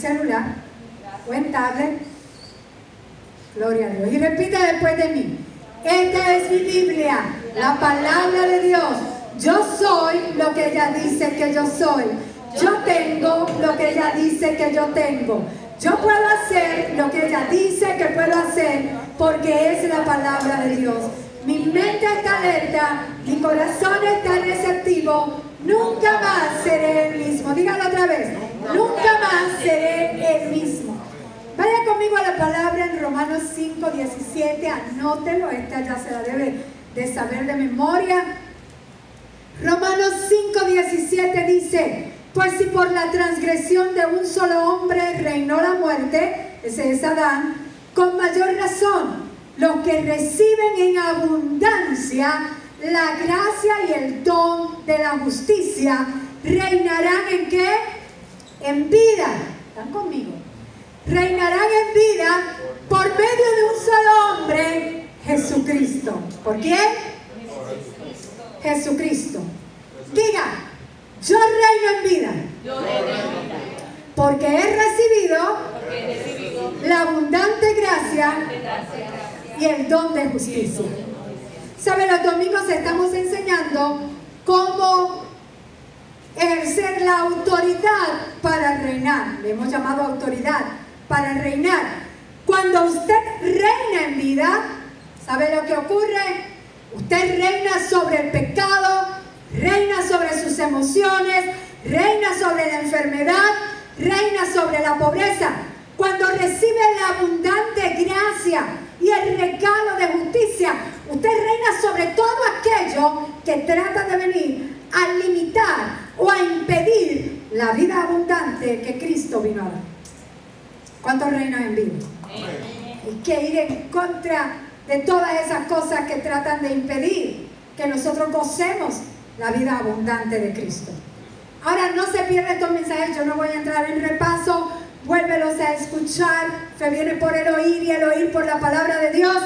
celular o en tablet. Gloria a Dios. Y repite después de mí. Esta es mi Biblia, la palabra de Dios. Yo soy lo que ella dice que yo soy. Yo tengo lo que ella dice que yo tengo. Yo puedo hacer lo que ella dice que puedo hacer porque es la palabra de Dios. Mi mente está alerta, mi corazón está receptivo. Nunca más seré el mismo. Dígalo otra vez. Nunca más seré el mismo. Vaya conmigo a la palabra en Romanos 5, 17. Anótelo. Esta ya se la debe de saber de memoria. Romanos 5, 17 dice, pues si por la transgresión de un solo hombre reinó la muerte, ese es Adán, con mayor razón, los que reciben en abundancia la gracia y el don de la justicia reinarán en qué? En vida. ¿Están conmigo? Reinarán en vida por medio de un solo hombre, Jesucristo. ¿Por quién? Jesucristo. Diga, yo reino en vida. Porque he recibido la abundante gracia y el don de justicia. ¿Sabe? Los domingos estamos enseñando cómo ejercer la autoridad para reinar. Le hemos llamado autoridad para reinar. Cuando usted reina en vida, ¿sabe lo que ocurre? Usted reina sobre el pecado, reina sobre sus emociones, reina sobre la enfermedad, reina sobre la pobreza. Cuando recibe la abundante gracia y el regalo de justicia, usted reina sobre todo aquello que trata de venir a limitar o a impedir la vida abundante que Cristo vino a dar. ¿Cuántos reinan en vida? Y que ir en contra de todas esas cosas que tratan de impedir que nosotros gocemos la vida abundante de Cristo. Ahora no se pierdan estos mensajes, yo no voy a entrar en repaso, vuélvelos a escuchar, se viene por el oír y el oír por la palabra de Dios.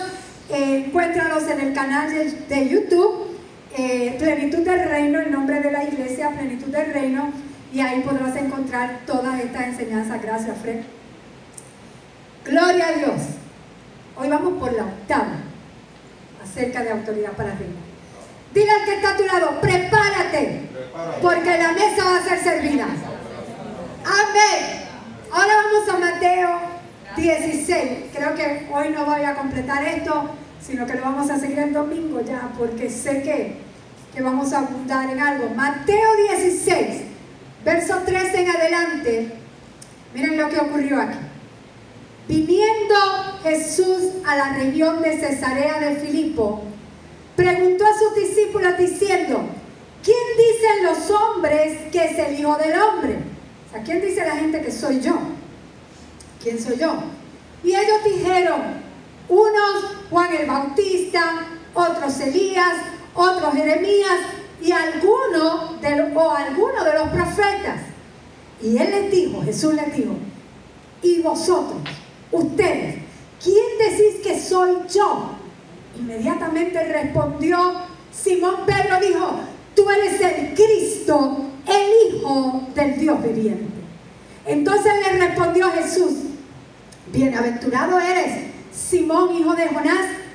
Eh, encuéntralos en el canal de, YouTube, eh, Plenitud del Reino, el nombre de la iglesia, Plenitud del Reino, y ahí podrás encontrar todas estas enseñanzas. Gracias, Fred. Gloria a Dios. Hoy vamos por la octava acerca de autoridad para reino. Dile al que está a tu lado, prepárate, porque la mesa va a ser servida. Amén. Ahora vamos a Mateo 16. Creo que hoy no voy a completar esto, sino que lo vamos a seguir el domingo ya, porque sé que, que vamos a abundar en algo. Mateo 16, verso 13 en adelante. Miren lo que ocurrió aquí. Viniendo Jesús a la región de Cesarea de Filipo, preguntó a sus discípulos diciendo, ¿quién dicen los hombres que es el Hijo del Hombre? O sea, ¿quién dice la gente que soy yo? ¿Quién soy yo? Y ellos dijeron, unos Juan el Bautista, otros Elías, otros Jeremías y algunos de, o algunos de los profetas. Y él les dijo, Jesús les dijo, ¿y vosotros? ustedes, ¿quién decís que soy yo? Inmediatamente respondió Simón Pedro, dijo, tú eres el Cristo, el Hijo del Dios viviente. Entonces le respondió Jesús, bienaventurado eres, Simón, hijo de Jonás,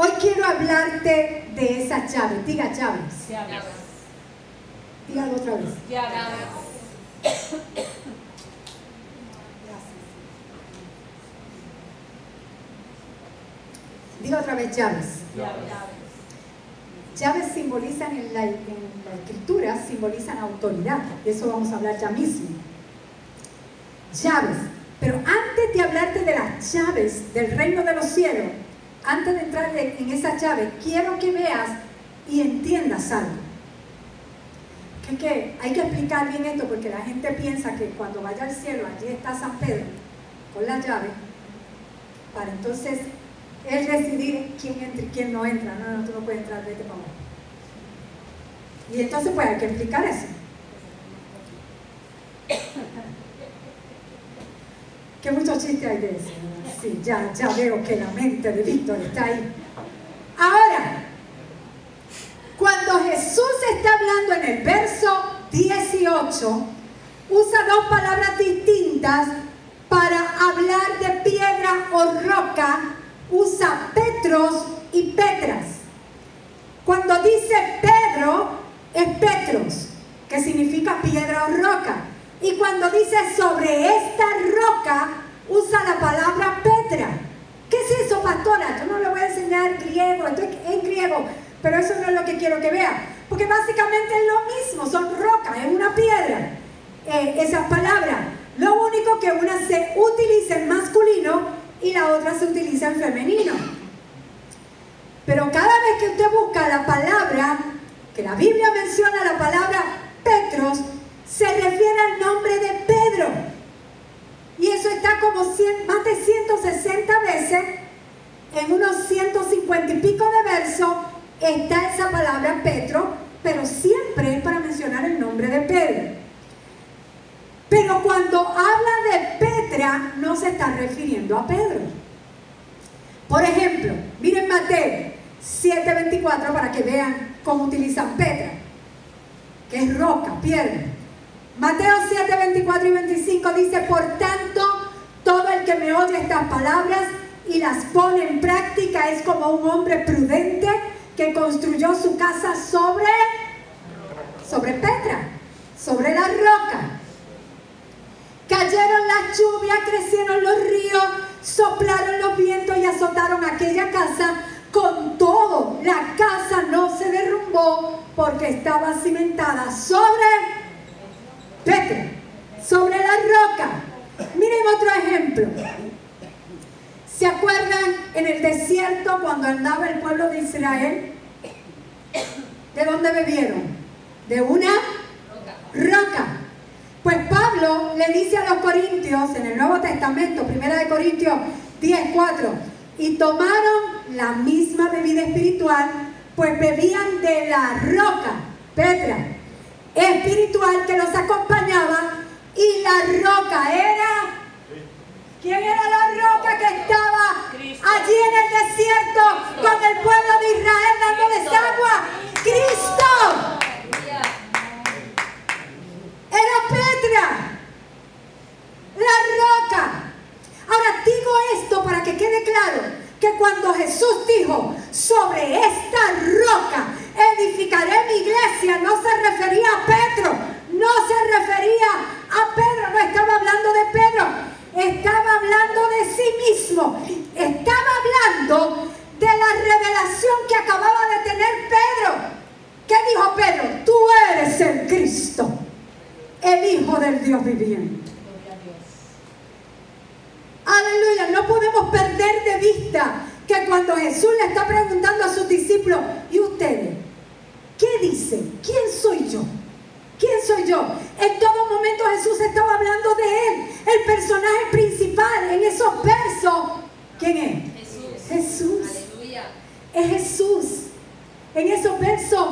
Hoy quiero hablarte de esas llaves. Diga llaves. Dígalo otra vez. Llaves. Diga otra vez llaves. Llaves simbolizan en la, escritura, simbolizan autoridad. De eso vamos a hablar ya mismo. Llaves. Pero antes de hablarte de las llaves del reino de los cielos, antes de entrar en esas llaves, quiero que veas y entiendas algo. Que hay que explicar bien esto porque la gente piensa que cuando vaya al cielo, allí está San Pedro con la llave, para entonces él decidir quién entra y quién no entra. No, no, tú no puedes entrar, vete para abajo. Y entonces pues hay que explicar eso. que muchos chistes hay de eso. Sí, ya, ya veo que la mente de Víctor está ahí. Ahora, cuando Jesús está hablando en el verso 18, usa dos palabras distintas para hablar de piedra o roca, usa Petros y Petras. Cuando dice Pedro, es Petros, que significa piedra o roca. Y cuando dice sobre esta roca, usa la palabra Petra. ¿Qué es eso, pastora? Yo no le voy a enseñar griego, en griego, pero eso no es lo que quiero que vea. Porque básicamente es lo mismo, son rocas, es una piedra. Eh, esas palabras. Lo único que una se utiliza en masculino y la otra se utiliza en femenino. Pero cada vez que usted busca la palabra, que la Biblia menciona la palabra Petros, se refiere al nombre de Pedro. Y eso está como más de 160 veces, en unos 150 y pico de versos, está esa palabra Petro, pero siempre es para mencionar el nombre de Pedro. Pero cuando habla de Petra, no se está refiriendo a Pedro. Por ejemplo, miren Mateo 7:24 para que vean cómo utilizan Petra, que es roca, piedra. Mateo 7, 24 y 25 dice, por tanto, todo el que me oye estas palabras y las pone en práctica es como un hombre prudente que construyó su casa sobre, sobre Petra, sobre la roca. Cayeron las lluvias, crecieron los ríos, soplaron los vientos y azotaron aquella casa. Con todo, la casa no se derrumbó porque estaba cimentada sobre Petra, sobre la roca. Miren otro ejemplo. ¿Se acuerdan en el desierto cuando andaba el pueblo de Israel? ¿De dónde bebieron? De una roca. Pues Pablo le dice a los corintios en el Nuevo Testamento, primera de Corintios 10, 4, y tomaron la misma bebida espiritual, pues bebían de la roca, Petra, espiritual que los acompañaba y la roca era... ¿Quién era la roca que estaba allí en el desierto con el pueblo de Israel dándoles agua? Cristo. Era Petra. La roca. Ahora digo esto para que quede claro que cuando Jesús dijo sobre esta roca edificaré mi iglesia, no se refería a Pedro, no se refería a Pedro, no estaba hablando de Pedro, estaba hablando de sí mismo, estaba hablando de la revelación que acababa de tener Pedro. ¿Qué dijo Pedro? Tú eres el Cristo, el Hijo del Dios viviente. Aleluya, no podemos perder de vista que cuando Jesús le está preguntando a sus discípulos, ¿y ustedes? ¿Qué dicen? ¿Quién soy yo? ¿Quién soy yo? En todo momento Jesús estaba hablando de él, el personaje principal en esos versos. ¿Quién es? Jesús. Aleluya. Es Jesús. En esos versos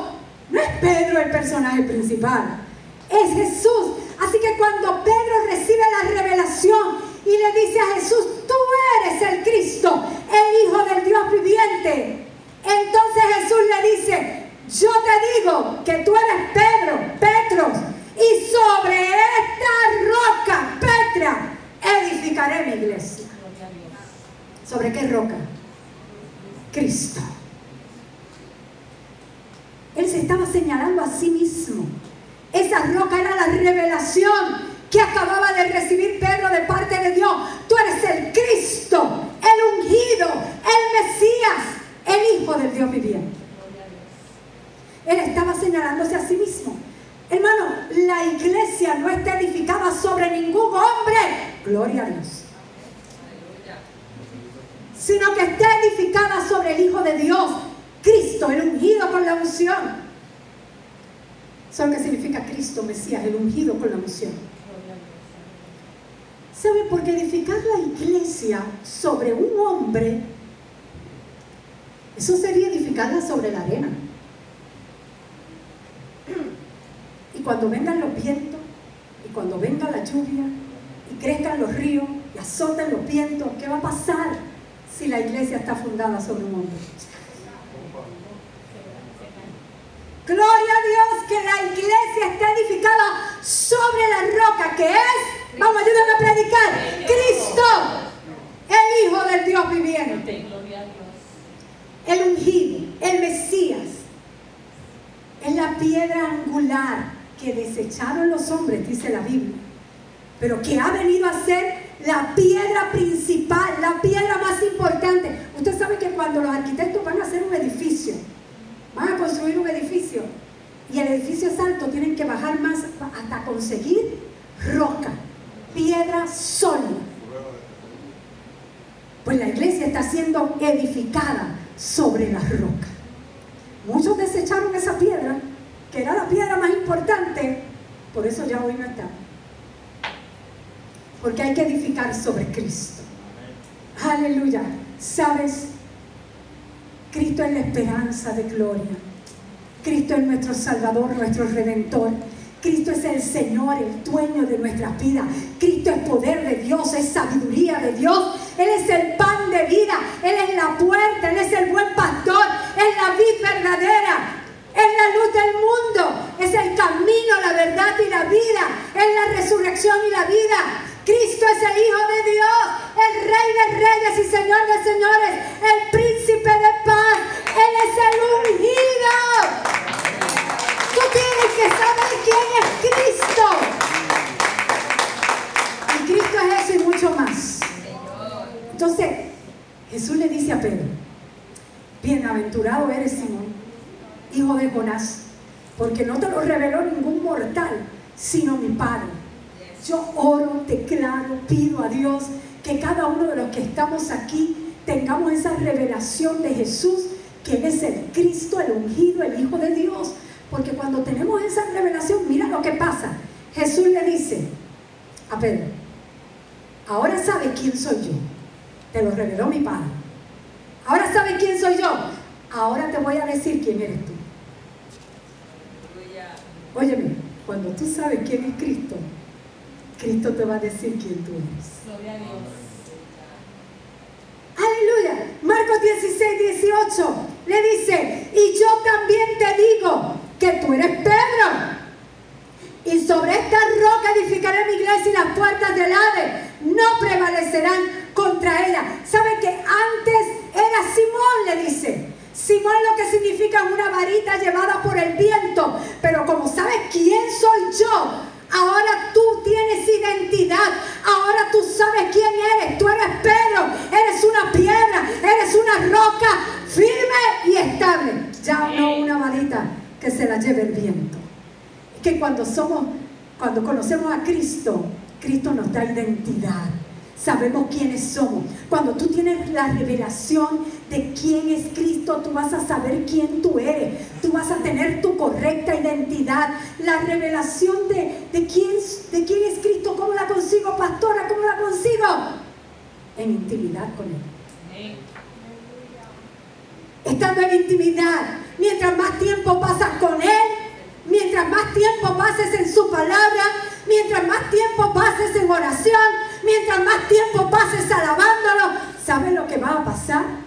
no es Pedro el personaje principal, es Jesús. Así que cuando Pedro recibe la revelación y le dice a Jesús, tú eres el Cristo, el Hijo del Dios viviente, entonces Jesús le dice, yo te digo que tú eres Pedro, Petros, y sobre esta roca, Petra, edificaré mi iglesia. ¿Sobre qué roca? Cristo. Él se estaba señalando a sí mismo. Esa roca era la revelación que acababa de recibir Pedro de parte de Dios. Tú eres el Cristo, el ungido, el Mesías, el Hijo del Dios viviente. Él estaba señalándose a sí mismo. Hermano, la iglesia no está edificada sobre ningún hombre. Gloria a Dios. Sino que está edificada Dios, Cristo, el ungido con la unción. Eso que significa Cristo, Mesías, el ungido con la unción. ¿Sabe? Porque edificar la iglesia sobre un hombre, eso sería edificarla sobre la arena. Y cuando vengan los vientos, y cuando venga la lluvia, y crezcan los ríos, y azoten los vientos, ¿qué va a pasar si la iglesia está fundada sobre un hombre? Gloria a Dios que la iglesia está edificada sobre la roca que es, vamos, ayúdame a predicar, Cristo, el Hijo del Dios viviente, el ungido, el Mesías, es la piedra angular que desecharon los hombres, dice la Biblia, pero que ha venido a ser la piedra principal, la piedra más importante. Usted sabe que cuando los arquitectos van a hacer un edificio, van a construir un edificio y el edificio es alto, tienen que bajar más hasta conseguir roca, piedra sólida. Pues la iglesia está siendo edificada sobre la roca. Muchos desecharon esa piedra, que era la piedra más importante, por eso ya hoy no está. Porque hay que edificar sobre Cristo. Aleluya. ¿Sabes? Cristo es la esperanza de gloria. Cristo es nuestro Salvador, nuestro Redentor. Cristo es el Señor, el dueño de nuestras vidas. Cristo es poder de Dios, es sabiduría de Dios. Él es el pan de vida, Él es la puerta, Él es el buen pastor, es la vida verdadera, es la luz del mundo, es el camino, la verdad y la vida, es la resurrección y la vida. Cristo es el Hijo de Dios, el Rey de Reyes y Señor de Señores, el Príncipe de Paz. Él es el ungido. Tú tienes que saber quién es Cristo. Y Cristo es eso y mucho más. Entonces, Jesús le dice a Pedro, bienaventurado eres Simón, hijo de Jonás, porque no te lo reveló ningún mortal, sino mi Padre yo oro, declaro, pido a Dios que cada uno de los que estamos aquí tengamos esa revelación de Jesús, que Él es el Cristo, el ungido, el Hijo de Dios. Porque cuando tenemos esa revelación, mira lo que pasa. Jesús le dice a Pedro, ahora sabe quién soy yo. Te lo reveló mi Padre. Ahora sabe quién soy yo. Ahora te voy a decir quién eres tú. Óyeme, cuando tú sabes quién es Cristo, Cristo te va a decir quién tú eres. Gloria a Dios. Aleluya. Marcos 16, 18 le dice, y yo también te digo que tú eres Pedro. Y sobre esta roca edificaré mi iglesia y las puertas del ave no prevalecerán contra ella. ¿Sabe que antes era Simón? Le dice. Simón lo que significa una varita llevada por el viento. Pero como sabes quién soy yo, Ahora tú tienes identidad. Ahora tú sabes quién eres. Tú eres Pedro. Eres una piedra. Eres una roca firme y estable. Ya no una varita que se la lleve el viento. Que cuando somos, cuando conocemos a Cristo, Cristo nos da identidad sabemos quiénes somos. Cuando tú tienes la revelación de quién es Cristo, tú vas a saber quién tú eres. Tú vas a tener tu correcta identidad. La revelación de, de, quién, de quién es Cristo, ¿cómo la consigo, pastora? ¿Cómo la consigo? En intimidad con Él. Estando en intimidad, mientras más tiempo pasas con Él, mientras más tiempo pases en su palabra, mientras más tiempo pases en oración, mientras más tiempo pases alabándolo, ¿sabes lo que va a pasar?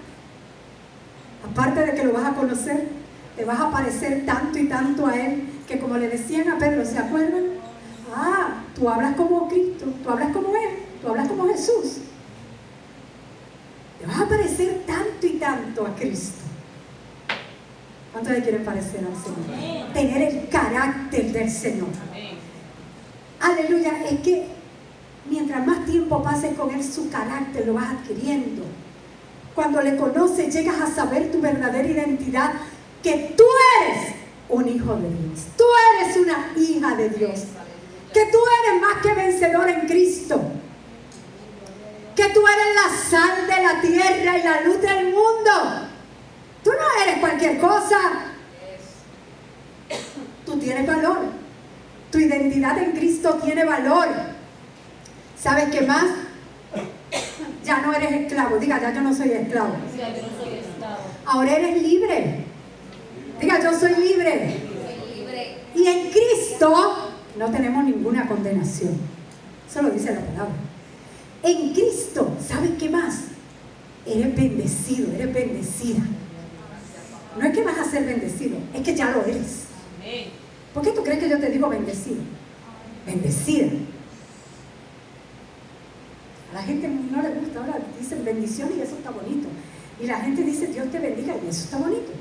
Aparte de que lo vas a conocer, te vas a parecer tanto y tanto a Él que como le decían a Pedro, ¿se acuerdan? Ah, tú hablas como Cristo, tú hablas como Él, tú hablas como Jesús. Te vas a parecer tanto y tanto a Cristo. ¿Cuántos le quieren parecer al Señor? Tener el carácter del Señor. Aleluya, es que mientras más tiempo pases con Él, su carácter lo vas adquiriendo. Cuando le conoces, llegas a saber tu verdadera identidad, que tú eres un hijo de Dios. Tú eres una hija de Dios. Que tú eres más que vencedor en Cristo. Que tú eres la sal de la tierra y la luz del mundo. Tú no eres cualquier cosa. Tú tienes valor. Tu identidad en Cristo tiene valor. ¿Sabes qué más? Ya no eres esclavo. Diga, ya yo no soy esclavo. Ahora eres libre. Diga, yo soy libre. Y en Cristo no tenemos ninguna condenación. Eso lo dice la palabra. En Cristo, ¿sabes qué más? Eres bendecido, eres bendecida. No es que vas a ser bendecido, es que ya lo eres. ¿Por qué tú crees que yo te digo bendecido? Bendecida. A la gente no le gusta, ahora dicen bendición y eso está bonito. Y la gente dice Dios te bendiga y eso está bonito.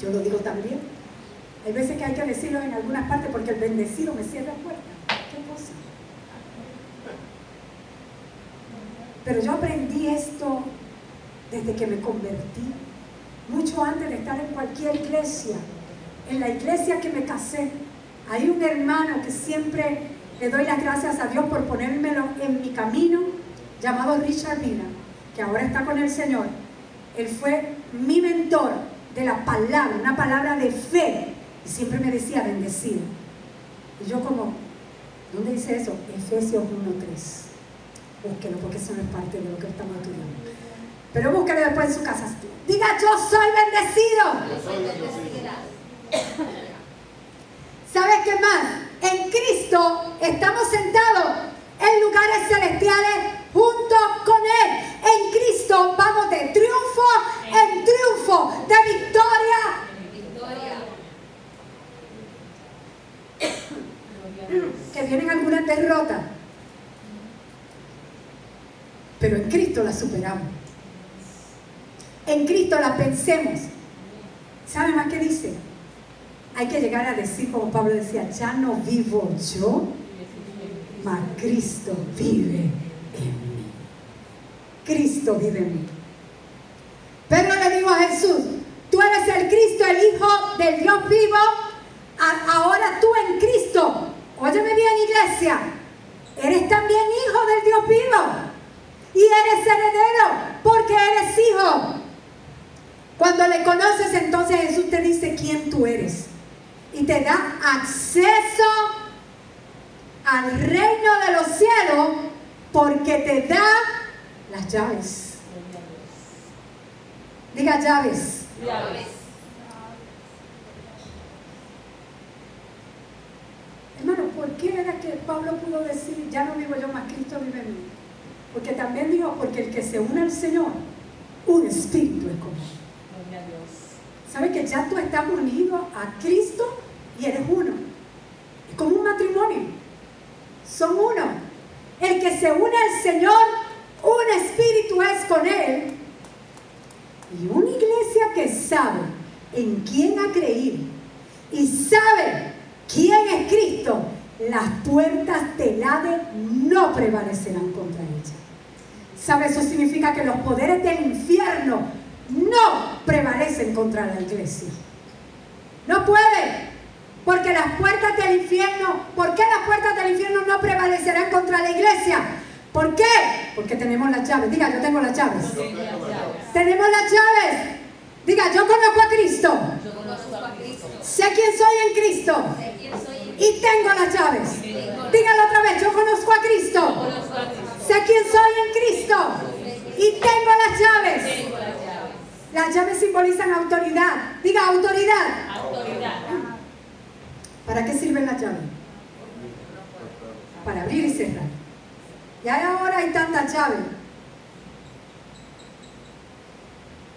Yo lo digo también. Hay veces que hay que decirlo en algunas partes porque el bendecido me cierra la puerta. ¿Qué cosa? Pero yo aprendí esto desde que me convertí, mucho antes de estar en cualquier iglesia. En la iglesia que me casé, hay un hermano que siempre le doy las gracias a Dios por ponérmelo en mi camino, llamado Richard Vina, que ahora está con el Señor. Él fue mi mentor de la palabra, una palabra de fe. Y siempre me decía bendecido. Y yo como, ¿dónde dice eso? Efesios 1.3. Búsquelo porque eso no es parte de lo que estamos estudiando. Pero búsquelo después en su casa. Diga, yo soy bendecido. Yo soy bendecida. ¿Sabes qué más? En Cristo estamos sentados en lugares celestiales junto con Él. En Cristo vamos de triunfo en triunfo, de victoria. Que vienen algunas derrotas. Pero en Cristo las superamos. En Cristo las vencemos. ¿Saben más qué dice? Hay que llegar a decir, como Pablo decía, ya no vivo yo, mas Cristo vive en mí. Cristo vive en mí. Pedro le dijo a Jesús, tú eres el Cristo, el Hijo del Dios vivo, ahora tú en Cristo, óyeme bien iglesia, eres también hijo del Dios vivo y eres heredero porque eres hijo. Cuando le conoces entonces Jesús te dice quién tú eres y te da acceso al reino de los cielos porque te da las llaves. Diga llaves. Llaves. Hermano, ¿por qué era que Pablo pudo decir, ya no vivo yo más, Cristo vive en mí? Porque también dijo, porque el que se une al Señor, un espíritu es común. ¿Sabe que ya tú estás unido a Cristo y eres uno? Es como un matrimonio. Son uno. El que se une al Señor, un espíritu es con Él. Y una iglesia que sabe en quién ha creído y sabe quién es Cristo, las puertas del Hades no prevalecerán contra ella. ¿Sabe? Eso significa que los poderes del infierno no prevalecen contra la iglesia. No puede. Porque las puertas del infierno, ¿por qué las puertas del infierno no prevalecerán contra la iglesia? ¿Por qué? Porque tenemos las llaves. Diga, yo tengo las llaves. Tenemos las llaves. Diga, yo conozco a Cristo. Sé quién soy en Cristo. Y tengo las llaves. Dígalo otra vez, yo conozco a Cristo. Sé quién soy en Cristo. Y tengo las llaves. Las llaves simbolizan autoridad. Diga autoridad. Autoridad. ¿Para qué sirven las llaves? Para abrir y cerrar. Y ahora hay tantas llaves.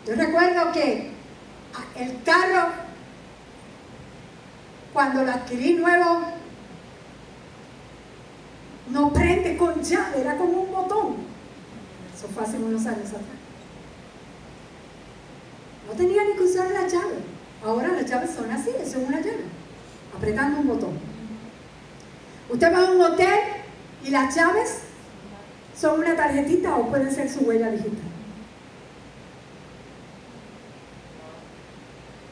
Yo recuerdo que el carro, cuando lo adquirí nuevo, no prende con llave, era como un botón. Eso fue hace unos años atrás. No tenía ni que usar la llave. Ahora las llaves son así, eso es una llave, apretando un botón. Usted va a un hotel y las llaves son una tarjetita o pueden ser su huella digital.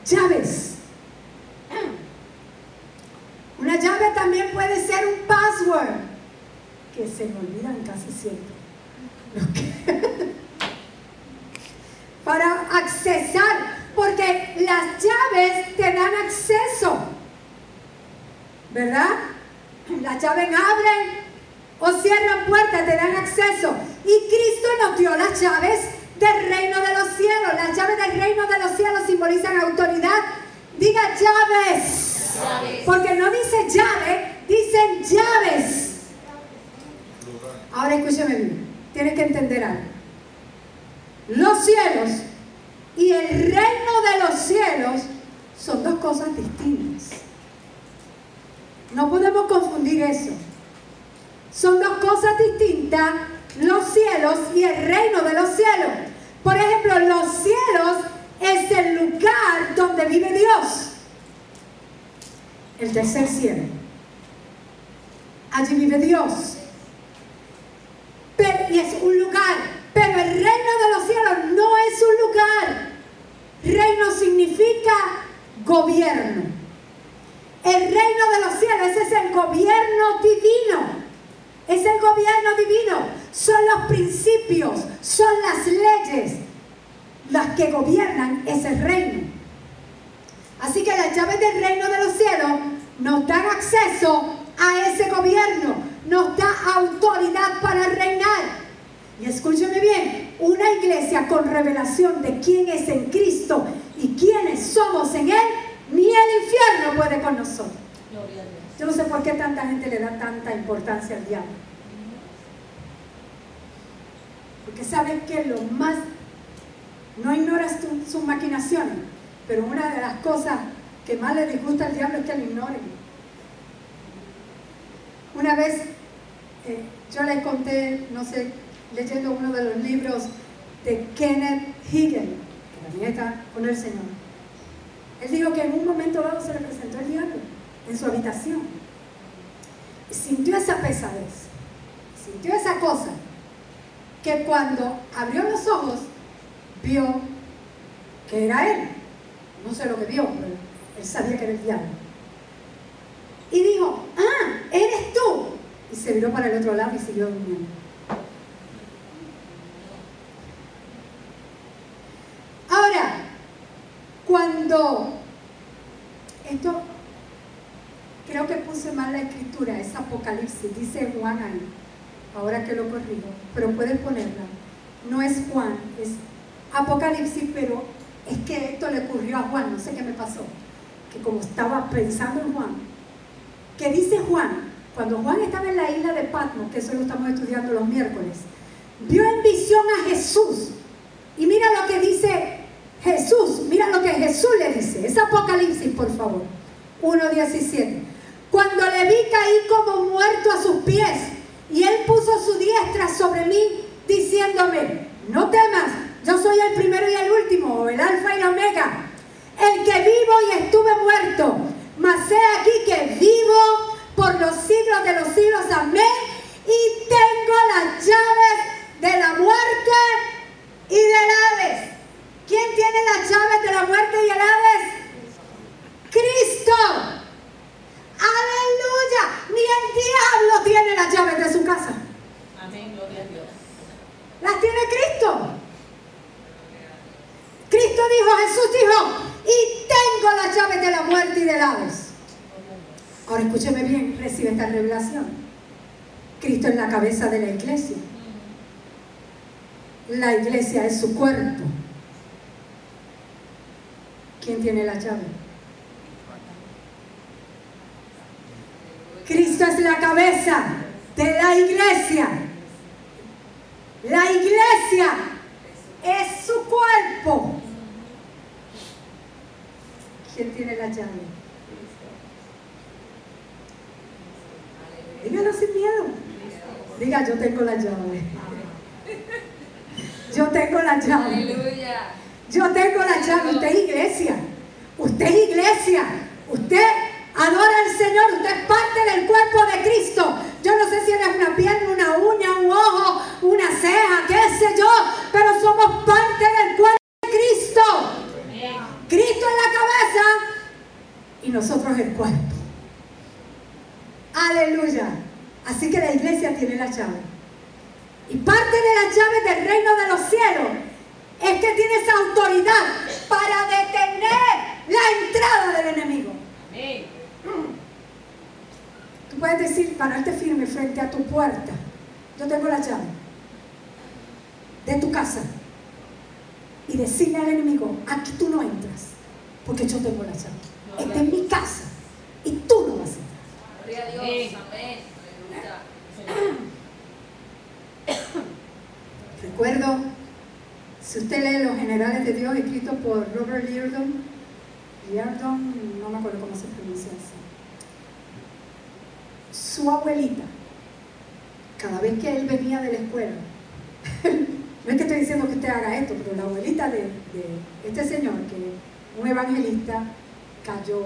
Llaves. Una llave también puede ser un password que se me olvidan casi siempre. Para accesar, porque las llaves te dan acceso. ¿Verdad? Las llaves abren o cierran puertas, te dan acceso. Y Cristo nos dio las llaves del reino de los cielos. Las llaves del reino de los cielos simbolizan autoridad. Diga llaves. Porque no dice llave, dicen llaves. Ahora escúcheme bien. Tienes que entender algo. Los cielos y el reino de los cielos son dos cosas distintas. No podemos confundir eso. Son dos cosas distintas, los cielos y el reino de los cielos. Por ejemplo, los cielos es el lugar donde vive Dios. El tercer cielo. Allí vive Dios. y es un lugar. Pero el reino de los cielos no es un lugar. Reino significa gobierno. El reino de los cielos, ese es el gobierno divino. Es el gobierno divino. Son los principios, son las leyes las que gobiernan ese reino. Así que las llaves del reino de los cielos nos dan acceso a ese gobierno, nos da autoridad para reinar. Y escúcheme bien, una iglesia con revelación de quién es en Cristo y quiénes somos en Él, ni el infierno puede con nosotros. Yo no sé por qué tanta gente le da tanta importancia al diablo. Porque sabes que lo más, no ignoras sus maquinaciones, pero una de las cosas que más le disgusta al diablo es que lo ignoren. Una vez eh, yo le conté, no sé, leyendo uno de los libros de Kenneth Higgen, que también está con el Señor. Él dijo que en un momento dado se le presentó el diablo en su habitación. Y sintió esa pesadez, sintió esa cosa, que cuando abrió los ojos, vio que era él. No sé lo que vio, pero él sabía que era el diablo. Y dijo, ah, eres tú. Y se viró para el otro lado y siguió durmiendo. Ahora, cuando esto creo que puse mal la escritura, es Apocalipsis, dice Juan ahí, ahora que lo corrijo, pero puedes ponerla. No es Juan, es Apocalipsis, pero es que esto le ocurrió a Juan, no sé qué me pasó, que como estaba pensando en Juan, que dice Juan, cuando Juan estaba en la isla de Patmos, que eso lo estamos estudiando los miércoles, vio en visión a Jesús. Y mira lo que dice Jesús, mira lo que Jesús le dice. Es Apocalipsis, por favor. 1.17. Cuando le vi caí como muerto a sus pies y él puso su diestra sobre mí diciéndome, no temas, yo soy el primero y el último, el alfa y el omega, el que vivo y estuve muerto, mas sé aquí que vivo por los siglos de los siglos, amén, y tengo las llaves de la muerte y del Hades. ¿Quién tiene las llaves de la muerte y el Hades? Cristo. Aleluya. Ni el diablo tiene las llaves de su casa. Amén, gloria a Dios. Las tiene Cristo. Cristo dijo, Jesús dijo, y tengo las llaves de la muerte y del Hades. Ahora escúcheme bien, recibe esta revelación. Cristo es la cabeza de la iglesia. La iglesia es su cuerpo. ¿Quién tiene la llave? Cristo es la cabeza de la iglesia. La iglesia es su cuerpo. ¿Quién tiene la llave? Dígalo sin miedo. Diga, yo tengo la llave. Yo tengo la llave. Aleluya. Yo tengo la llave. Usted es iglesia. Usted es iglesia. Usted adora al Señor. Usted es parte del cuerpo de Cristo. Yo no sé si eres una pierna, una uña, un ojo, una ceja, qué sé yo. Pero somos parte del cuerpo de Cristo. Cristo es la cabeza y nosotros el cuerpo. Aleluya. Así que la iglesia tiene la llave. Y parte de las llaves del reino de los cielos es que tienes autoridad para detener la entrada del enemigo. Puedes decir, pararte firme frente a tu puerta. Yo tengo la llave de tu casa. Y decirle al enemigo, aquí tú no entras, porque yo tengo la llave. Esta es mi casa y tú no vas a entrar. Gloria a Dios. Amén. Recuerdo, si usted lee Los Generales de Dios, escrito por Robert Liardon, Liardon, no me acuerdo cómo se pronuncia así. Su abuelita, cada vez que él venía de la escuela, no es que estoy diciendo que usted haga esto, pero la abuelita de, este señor, que un evangelista, cayó,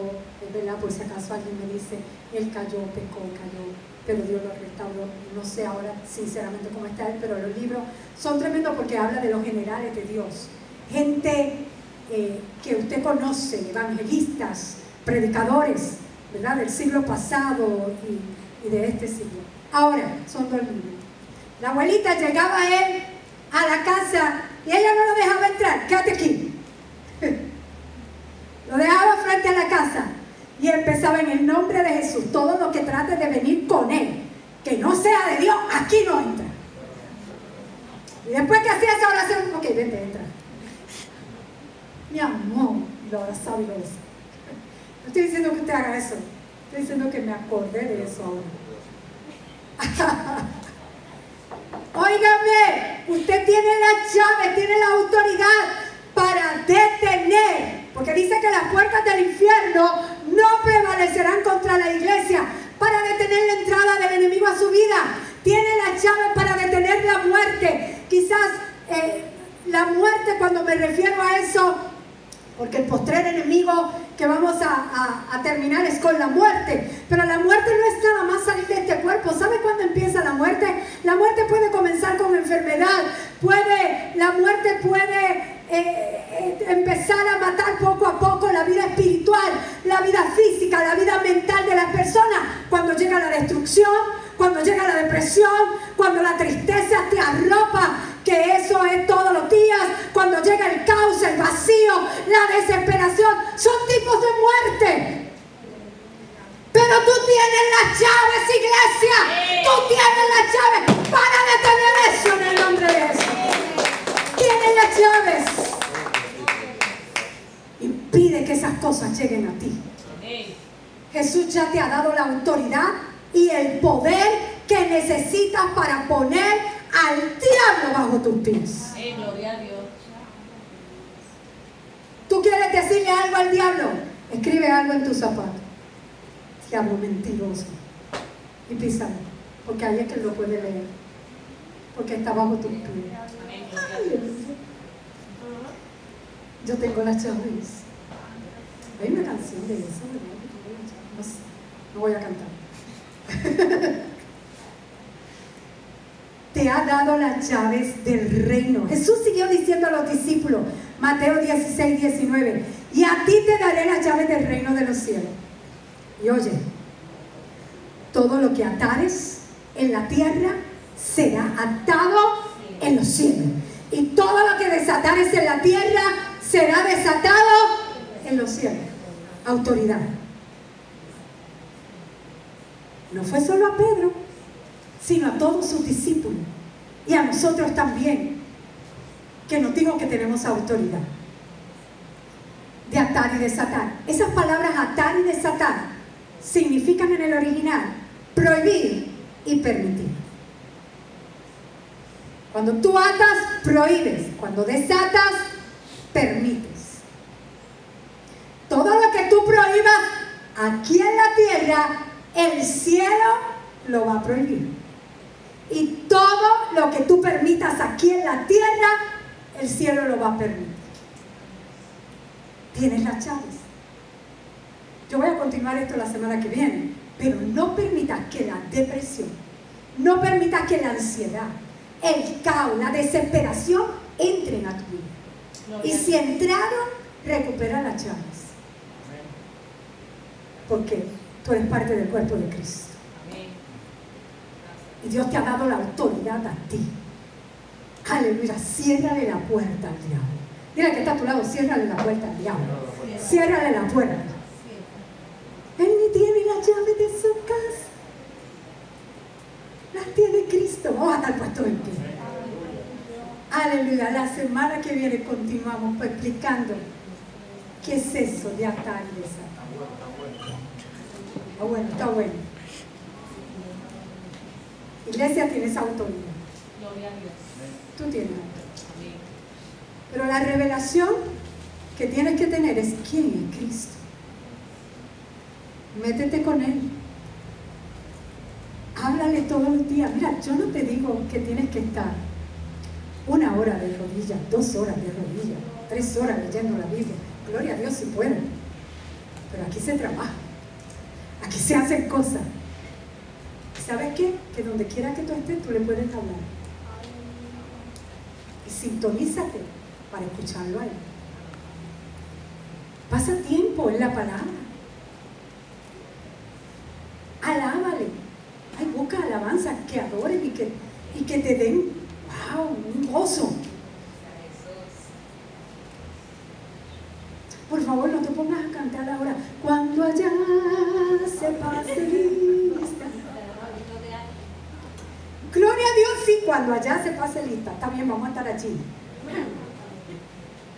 es verdad, por si acaso alguien me dice, él cayó, pecó, cayó, pero Dios lo restauró. No sé ahora sinceramente cómo está él, pero los libros son tremendos porque habla de los generales de Dios. Gente eh, que usted conoce, evangelistas, predicadores, ¿verdad? Del siglo pasado y, y de este siglo. Ahora, son dos libros. La abuelita llegaba a él a la casa y ella no lo dejaba entrar. Quédate aquí. Lo dejaba frente a la casa y empezaba en el nombre de Jesús. Todo lo que trate de venir con Él, que no sea de Dios, aquí no entra. Y después que hacía esa oración, ok, vente, entra. Mi amor, lo abrazaba y lo besaba. No estoy diciendo que usted haga eso. Estoy diciendo que me acordé de eso ahora. Óigame, usted tiene la llave, tiene la autoridad para detener, porque dice que las puertas del infierno no prevalecerán contra la iglesia, para detener la entrada del enemigo a su vida. Tiene la llave para detener la muerte. Quizás eh, la muerte, cuando me refiero a eso, porque el postrer enemigo que vamos a, terminar es con la muerte. Pero la muerte no es nada más salir de este cuerpo. ¿Sabe cuándo empieza la muerte? La muerte puede comenzar con enfermedad. Puede, la muerte puede eh, eh, empezar a matar poco a poco la vida espiritual, la vida física, la vida mental de las personas. Cuando llega la destrucción, cuando llega la depresión, cuando la tristeza te arropa, que eso es todos los días, cuando llega el caos, el vacío, la desesperación, son tipos de muerte. Pero tú tienes las llaves, iglesia. Tú tienes las llaves para detener eso en el nombre de Jesús tiene las llaves. Impide que esas cosas lleguen a ti. Jesús ya te ha dado la autoridad y el poder que necesitas para poner al diablo bajo tus pies. ¿Tú quieres decirle algo al diablo? Escribe algo en tu zapato. Diablo mentiroso. Y písalo. Porque es que lo puede leer. Porque está bajo tus pies. Yo tengo las llaves. Hay una canción de eso, no, sé, no voy a cantar. Te ha dado las llaves del reino. Jesús siguió diciendo a los discípulos, Mateo 16, 19, y a ti te daré las llaves del reino de los cielos. Y oye, todo lo que atares en la tierra será atado en los cielos. Y todo lo que desatares en la tierra será desatado en los cielos. Autoridad. No fue solo a Pedro, sino a todos sus discípulos. Y a nosotros también, que nos digo que tenemos autoridad. De atar y desatar. Esas palabras atar y desatar significan en el original prohibir y permitir. Cuando tú atas, prohíbes. Cuando desatas, permites. Todo lo que tú prohíbas aquí en la tierra, el cielo lo va a prohibir. Y todo lo que tú permitas aquí en la tierra, el cielo lo va a permitir. Tienes las llaves. Yo voy a continuar esto la semana que viene, pero no permitas que la depresión, no permitas que la ansiedad, el caos, la desesperación entren a tu vida. Y si entraron, recupera las llaves. Porque tú eres parte del cuerpo de Cristo. Y Dios te ha dado la autoridad a ti. Aleluya, ciérrale la puerta al diablo. Mira que está a tu lado, ciérrale la puerta al diablo. Ciérrale la puerta. Él ni tiene la llave de su casa. Las tiene Cristo. Vamos a estar puestos en pie. Aleluya. La semana que viene continuamos pues explicando qué es eso de atar y desatar. Está bueno, está bueno. Iglesia tienes autoridad. Gloria a Dios. Tú tienes autoridad. Pero la revelación que tienes que tener es quién es Cristo. Métete con Él. Háblale todos los días. Mira, yo no te digo que tienes que estar una hora de rodillas, dos horas de rodillas, tres horas leyendo la Biblia. Gloria a Dios si pueden. Pero aquí se trabaja. Aquí se hacen cosas. ¿Sabes qué? Que donde quiera que tú estés, tú le puedes hablar. Y sintonízate para escucharlo a él. Pasa tiempo en la palabra. Alábale. Ay, busca alabanza que adoren y que, y que te den, un gozo. Por favor, no te pongas a cantar ahora. Cuando allá Dios, sí, cuando allá se pase lista. Está vamos a estar allí.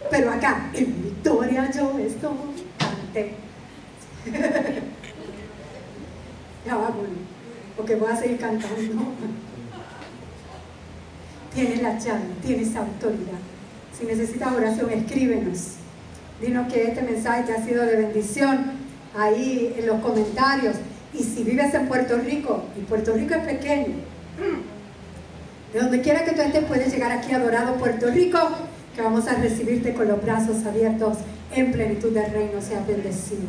Pero acá, en victoria yo estoy, cante. ya va, porque voy a seguir cantando. Tienes la llave, tienes autoridad. Si necesitas oración, escríbenos. Dinos que este mensaje te ha sido de bendición ahí en los comentarios. Y si vives en Puerto Rico, y Puerto Rico es pequeño, de donde quiera que tú estés, puedes llegar aquí a Dorado, Puerto Rico, que vamos a recibirte con los brazos abiertos en plenitud del reino. Sea bendecido.